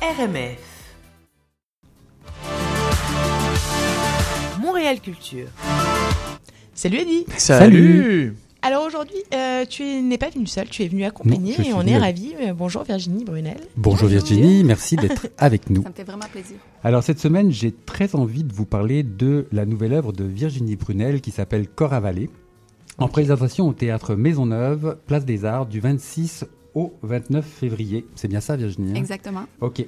RMF. Montréal Culture. Salut Eddie Salut Alors aujourd'hui, euh, tu n'es pas venu seul, tu es venu accompagné et on est avec- ravis. Euh, Bonjour Virginie Brunel. Bonjour Virginie, merci d'être avec nous. Ça me fait vraiment plaisir. Alors cette semaine, j'ai très envie de vous parler de la nouvelle œuvre de Virginie Brunel qui s'appelle Corps avalé, en présentation au théâtre Maisonneuve, Place des Arts, du 26 au 29 février. C'est bien ça Virginie hein? Exactement. Ok.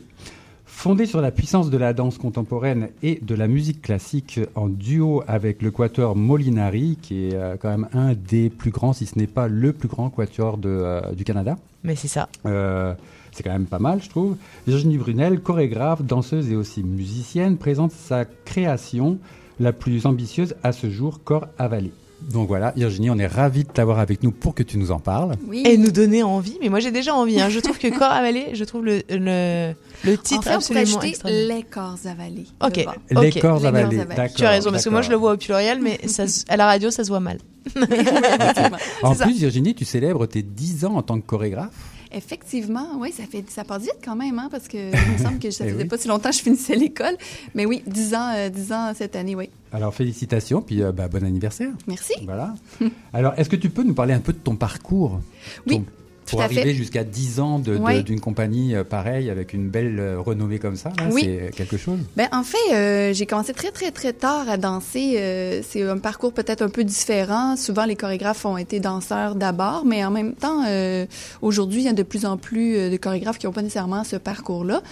Fondée sur la puissance de la danse contemporaine et de la musique classique en duo avec le quatuor Molinari, qui est euh, quand même un des plus grands, si ce n'est pas le plus grand quatuor de, euh, du Canada. Mais c'est ça. Euh, c'est quand même pas mal, je trouve. Virginie Brunel, chorégraphe, danseuse et aussi musicienne, présente sa création la plus ambitieuse à ce jour, Corps avalé. Donc voilà, Virginie, on est ravis de t'avoir avec nous pour que tu nous en parles. Oui. Et nous donner envie, mais moi j'ai déjà envie. hein. Je trouve que Corps avalé, je trouve le, le, le en titre fait, on absolument extraordinaire. les corps avalés. Ok. Les Ok. corps Les avalés, corps avalés. d'accord. Tu as raison, parce que moi je le vois au pluriel, mais ça, à la radio ça se voit mal. En c'est ça. plus, Virginie, tu célèbres tes 10 ans en tant que chorégraphe. Effectivement, oui, ça fait ça passe vite quand même, hein, parce que il me semble que ça Eh faisait oui. pas si longtemps que je finissais l'école. Mais oui, 10 ans, euh, 10 ans cette année, oui. Alors félicitations, puis euh, bah, bon anniversaire. Merci. Voilà. Alors, est-ce que tu peux nous parler un peu de ton parcours? Oui, Ton- tout Pour arriver jusqu'à 10 ans Oui. d'une compagnie euh, pareille, avec une belle euh, renommée comme ça, Oui. c'est quelque chose. Ben, en fait, euh, j'ai commencé très, très, très tard à danser. Euh, c'est un parcours peut-être un peu différent. Souvent, les chorégraphes ont été danseurs d'abord, mais en même temps, euh, aujourd'hui, il y a de plus en plus de chorégraphes qui n'ont pas nécessairement ce parcours-là.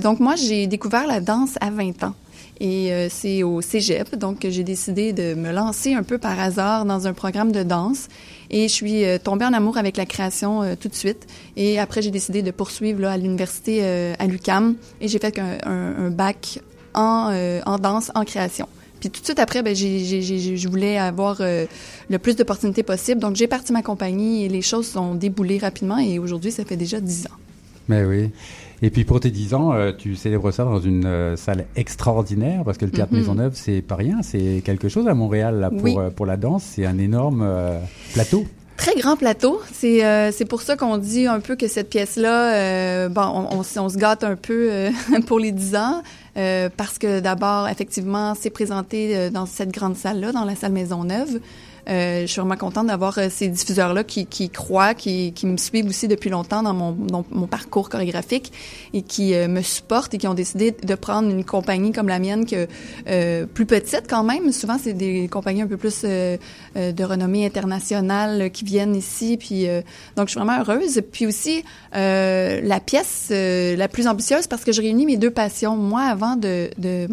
Donc, moi, j'ai découvert la danse à 20 ans. Et euh, c'est au cégep, donc j'ai décidé de me lancer un peu par hasard dans un programme de danse. Et je suis euh, tombée en amour avec la création euh, tout de suite. Et après, j'ai décidé de poursuivre là, à l'université euh, à l'UCAM. Et j'ai fait un, bac en, danse, en création. Puis tout de suite après, ben, je voulais avoir le plus d'opportunités possible. Donc j'ai parti ma compagnie et les choses sont déboulées rapidement. Et aujourd'hui, ça fait déjà 10 ans. Mais oui. Et puis pour tes 10 ans, euh, tu célèbres ça dans une euh, salle extraordinaire, parce que le Théâtre Mhm. Maisonneuve, c'est pas rien, c'est quelque chose à Montréal là, pour, Oui. euh, pour la danse, c'est un énorme plateau. Très grand plateau. C'est euh, c'est pour ça qu'on dit un peu que cette pièce-là, euh, bon, on, on, se gâte un peu euh, pour les 10 ans, euh, parce que d'abord, effectivement, c'est présenté dans cette grande salle-là, dans la salle Maisonneuve. Euh, je suis vraiment contente d'avoir euh, ces diffuseurs-là qui, qui croient, qui, qui me suivent aussi depuis longtemps dans mon, dans mon parcours chorégraphique et qui euh, me supportent et qui ont décidé de prendre une compagnie comme la mienne, que euh, plus petite quand même. Souvent, c'est des compagnies un peu plus de renommée internationale qui viennent ici. Puis euh, donc, je suis vraiment heureuse. Puis aussi, euh, la pièce la plus ambitieuse parce que je réunis mes deux passions. Moi, avant de, de,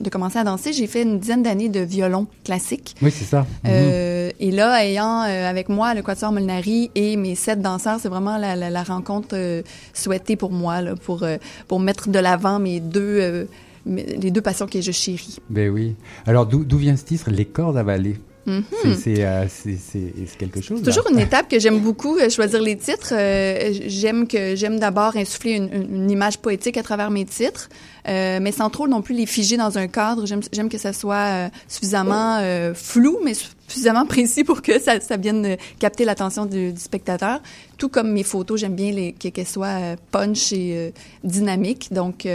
de commencer à danser, j'ai fait une dizaine d'années de violon classique. Oui, c'est ça. Mhm. Euh, et là, ayant euh, avec moi le Quatuor Molinari et mes sept danseurs, c'est vraiment la, rencontre euh, souhaitée pour moi, pour, pour mettre de l'avant mes deux, les deux passions que je chéris. Ben oui. Alors d'où vient ce titre, Les corps avalés Mhm. C'est euh, c'est- quelque chose. C'est là. toujours une étape que j'aime beaucoup, euh, choisir les titres. Euh, j'aime que j'aime d'abord insuffler une, image poétique à travers mes titres, mais sans trop non plus les figer dans un cadre. J'aime que ça soit suffisamment flou, mais suffisamment précis pour que ça, ça vienne capter l'attention du, du spectateur. Tout comme mes photos, j'aime bien les, que- qu'elles soient punch et dynamiques. Donc,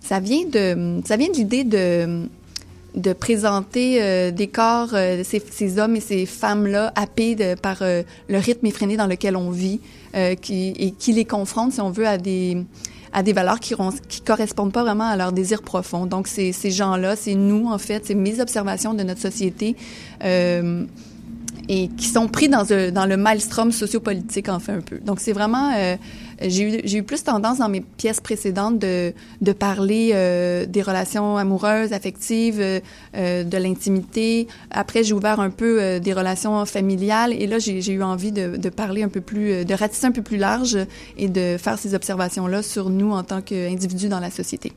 ça vient de ça vient de l'idée de de présenter euh, des corps, euh, ces, ces hommes et ces femmes-là happés par euh, le rythme effréné dans lequel on vit, euh, qui, et qui les confronte, si on veut, à des à des valeurs qui, qui correspondent pas vraiment à leurs désirs profonds. Donc, c'est ces gens-là, c'est nous, en fait, c'est mes observations de notre société euh, et qui sont pris dans, dans le maelstrom sociopolitique, en fait, un peu. Donc, c'est vraiment... j'ai eu, plus tendance dans mes pièces précédentes de, de parler euh, des relations amoureuses, affectives, euh, euh, de l'intimité. Après, j'ai ouvert un peu euh, des relations familiales et là, j'ai eu envie de, de parler un peu plus, de ratisser un peu plus large et de faire ces observations-là sur nous en tant qu'individus dans la société.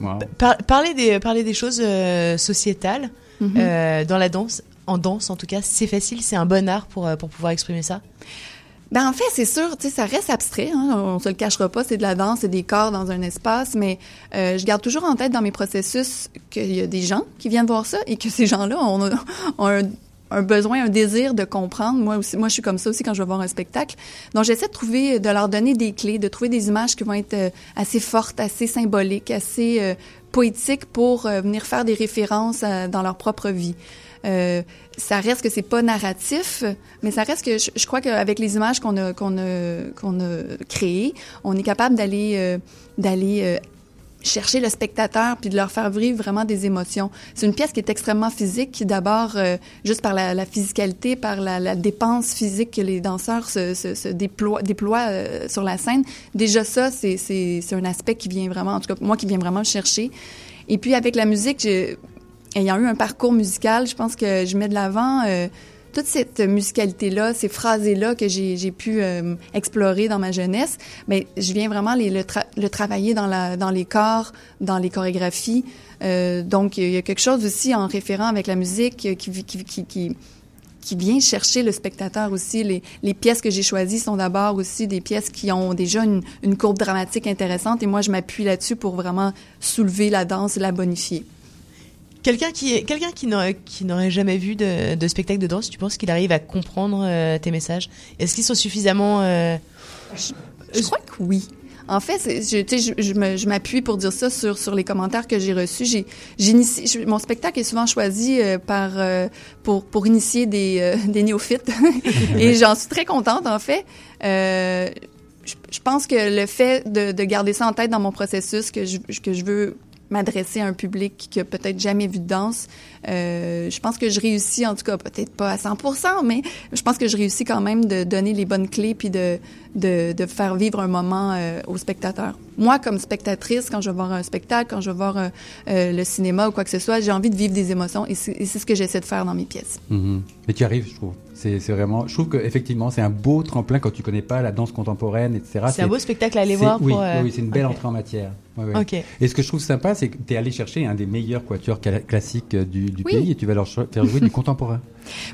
Wow. Par- parler, des, parler des choses euh, sociétales Mhm. euh, dans la danse, en danse en tout cas, c'est facile, c'est un bon art pour, pour pouvoir exprimer ça? Ben en fait, c'est sûr, tu sais, ça reste abstrait. Hein, on se le cachera pas, c'est de la danse, c'est des corps dans un espace, mais euh, je garde toujours en tête dans mes processus qu'il y a des gens qui viennent voir ça et que ces gens-là ont, un besoin, un désir de comprendre. Moi aussi, moi je suis comme ça aussi quand je vais voir un spectacle. Donc j'essaie de trouver, de leur donner des clés, de trouver des images qui vont être euh, assez fortes, assez symboliques, assez euh, poétiques pour euh, venir faire des références dans leur propre vie. Ça reste que c'est pas narratif, mais ça reste que je, je crois qu'avec les images qu'on a qu'on a qu'on a créées, on est capable d'aller d'aller chercher le spectateur puis de leur faire vivre vraiment des émotions. C'est une pièce qui est extrêmement physique, d'abord, euh, juste par la, physicalité, par la, dépense physique que les danseurs se, déploient, euh, sur la scène, déjà ça, c'est, un aspect qui vient vraiment, en tout cas moi, qui vient vraiment chercher. Et puis avec la musique, ayant eu un parcours musical, je pense que je mets de l'avant... Euh, toute cette musicalité-là, ces phrases-là que j'ai pu euh, explorer dans ma jeunesse, mais je viens vraiment les, le, travailler dans, la, dans les corps, dans les chorégraphies. Euh, donc, il y a quelque chose aussi en référent avec la musique qui, qui, qui, qui qui vient chercher le spectateur aussi. Les, les pièces que j'ai choisies sont d'abord aussi des pièces qui ont déjà une, une courbe dramatique intéressante et moi, je m'appuie là-dessus pour vraiment soulever la danse et la bonifier. Quelqu'un qui, quelqu'un qui n'aurait, qui n'aurait jamais vu de, de, spectacle de danse, tu penses qu'il arrive à comprendre euh, tes messages? Est-ce qu'ils sont suffisamment euh... je, crois que oui. En fait, je, je, je, je m'appuie pour dire ça sur, sur les commentaires que j'ai reçus. J'ai, j'initie, mon spectacle est souvent choisi euh, par euh, pour, pour initier des, des néophytes et j'en suis très contente en fait. je, pense que le fait de, de garder ça en tête dans mon processus, que je, que je veux m'adresser à un public qui a peut-être jamais vu de danse. Euh, je pense que je réussis, en tout cas, peut-être pas à 100%, mais je pense que je réussis quand même de donner les bonnes clés puis de, de, faire vivre un moment euh, aux spectateurs. Moi, comme spectatrice, quand je vais voir un spectacle, quand je vais voir euh, euh le cinéma ou quoi que ce soit, j'ai envie de vivre des émotions et c'est ce que j'essaie de faire dans mes pièces. Mm-hmm. Mais tu arrives, je trouve. C'est vraiment, je trouve qu'effectivement, c'est un beau tremplin quand tu connais pas la danse contemporaine, etc. C'est un beau spectacle à aller voir. Pour, oui, euh, oui c'est une belle okay. entrée en matière. Ouais, ouais. Okay. Et ce que je trouve sympa, c'est que tu es allé chercher un des meilleurs quatuors classiques du, du oui. pays et tu vas leur faire jouer du contemporain.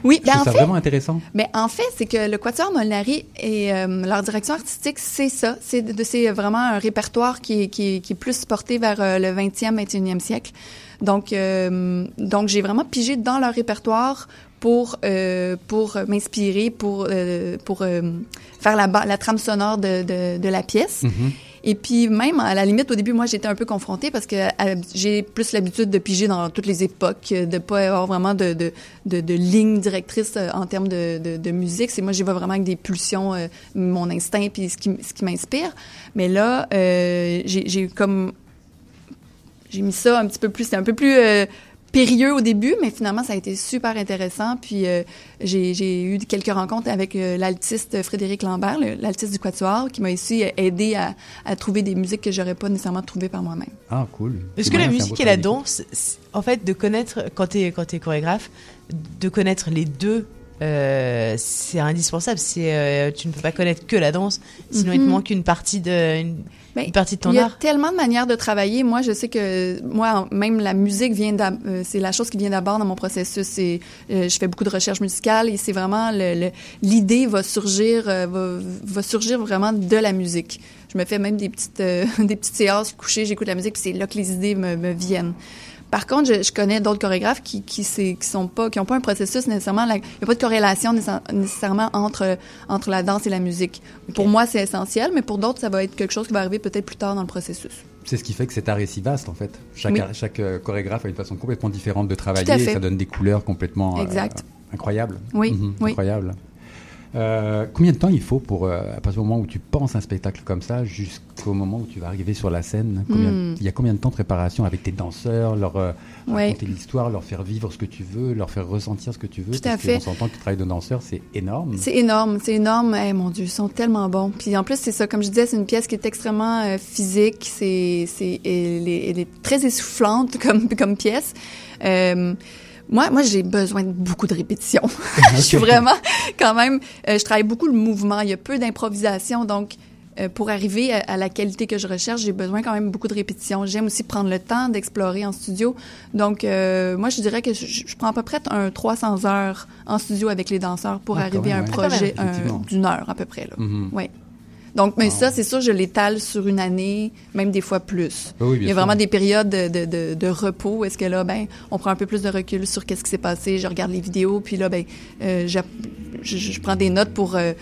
Oui, ben c'est vraiment intéressant. Mais en fait, c'est que le Quatuor Molinari et euh, leur direction artistique, c'est ça. C'est vraiment un répertoire qui, qui, qui, est plus porté vers euh, le 20e, 21e siècle. Donc, euh, donc j'ai vraiment pigé dans leur répertoire pour euh, pour m'inspirer, pour euh, pour euh, faire la, la trame sonore de, de, de la pièce. Mm-hmm. Et puis même à la limite au début moi j'étais un peu confrontée parce que j'ai plus l'habitude de piger dans toutes les époques, de pas avoir vraiment de de, de, de ligne directrice en termes de, de, de musique. C'est moi j'y vais vraiment avec des pulsions, mon instinct puis ce qui ce qui m'inspire. Mais là j'ai comme j'ai mis ça un petit peu plus, c'est un peu plus euh, périlleux au début, mais finalement, ça a été super intéressant. Puis euh, j'ai eu quelques rencontres avec euh, l'altiste Frédéric Lambert, l'altiste du Quatuor, qui m'a aussi aidé à, à, trouver des musiques que j'aurais pas nécessairement trouvées par moi-même. Ah, cool. Est-ce que la musique et la danse, en fait, de connaître, quand tu es, es chorégraphe, de connaître les deux euh, c'est indispensable. C'est euh, tu ne peux pas connaître que la danse, sinon mm -hmm. il te manque une partie de une, Mais une partie de ton art. Il y a art. tellement de manières de travailler. Moi, je sais que moi même la musique vient euh, c'est la chose qui vient d'abord dans mon processus. C'est euh, je fais beaucoup de recherche musicale et c'est vraiment l'idée va surgir va, va surgir vraiment de la musique. Je me fais même des petites des petites séances couchées, j'écoute la musique puis c'est là que les idées me, me viennent. Par contre, je, je connais d'autres chorégraphes qui qui, qui sont pas qui ont pas un processus nécessairement. Il n'y a pas de corrélation nécessairement entre entre la danse et la musique. Okay. Pour moi, c'est essentiel, mais pour d'autres, ça va être quelque chose qui va arriver peut-être plus tard dans le processus. C'est ce qui fait que cet art est si vaste en fait. Chaque, oui. chaque euh, chorégraphe a une façon complètement différente de travailler. Et ça donne des couleurs complètement exact. Euh, incroyables. Oui, mmh, oui. Incroyables. Euh, combien de temps il faut pour, euh, à partir du moment où tu penses un spectacle comme ça, jusqu'au moment où tu vas arriver sur la scène combien, Hmm. mm. Il y a combien de temps de préparation avec tes danseurs, leur euh, raconter l'histoire, leur faire vivre ce que tu veux, leur faire ressentir ce que tu veux? Tout à fait. On s'entend que le travail de danseur, c'est énorme. C'est énorme, c'est énorme. Eh, mon Dieu, ils sont tellement bons. Puis en plus, c'est ça, comme je disais, c'est une pièce qui est extrêmement euh, physique. C'est, c'est, elle, est, elle est très essoufflante comme, comme pièce. Euh, moi, moi, j'ai besoin de beaucoup de répétition. je suis vraiment, quand même, euh, je travaille beaucoup le mouvement. Il y a peu d'improvisation, donc euh, pour arriver à, à, la qualité que je recherche, j'ai besoin quand même beaucoup de répétition. J'aime aussi prendre le temps d'explorer en studio. Donc, euh, moi, je dirais que je, je, prends à peu près un 300 heures en studio avec les danseurs pour ah, arriver même, à un ouais. projet d'une heure à peu près. Là. Mm -hmm. Ouais. Donc, mais Wow. ça, c'est sûr, je l'étale sur une année, même des fois plus. Oui, oui, bien Il y a sûr. vraiment des périodes de, de, de, de repos où est-ce que là, ben, on prend un peu plus de recul sur qu'est-ce qui s'est passé, je regarde les vidéos, puis là, ben, euh, je, je prends des notes pour euh,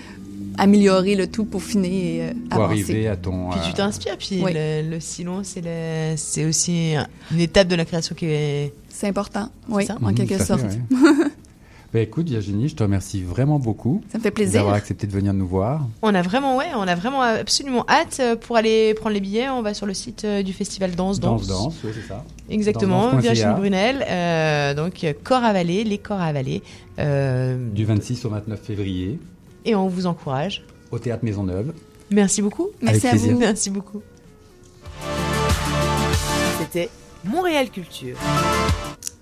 améliorer le tout pour finir et euh, Pour avancer. arriver à ton. Puis euh, tu t'inspires, puis Oui. le, le silon, c'est le- c'est aussi une étape de la création qui est. C'est important, oui, ça? en mhm, quelque fait, sorte. ouais. Ben, écoute, Virginie, je te remercie vraiment beaucoup Ça me fait plaisir. d'avoir accepté de venir nous voir. On a vraiment, ouais, on a vraiment absolument hâte euh, pour aller prendre les billets. On va sur le site euh, du festival Danse Danse. Danse, danse, oui, c'est ça. Exactement. Virginie Brunel. euh, donc, corps à valer, les corps à valer. euh, Du 26 au 29 février, et on vous encourage. au Théâtre Maisonneuve. Merci beaucoup. Merci Avec à plaisir. vous. Merci beaucoup. C'était Montréal Culture.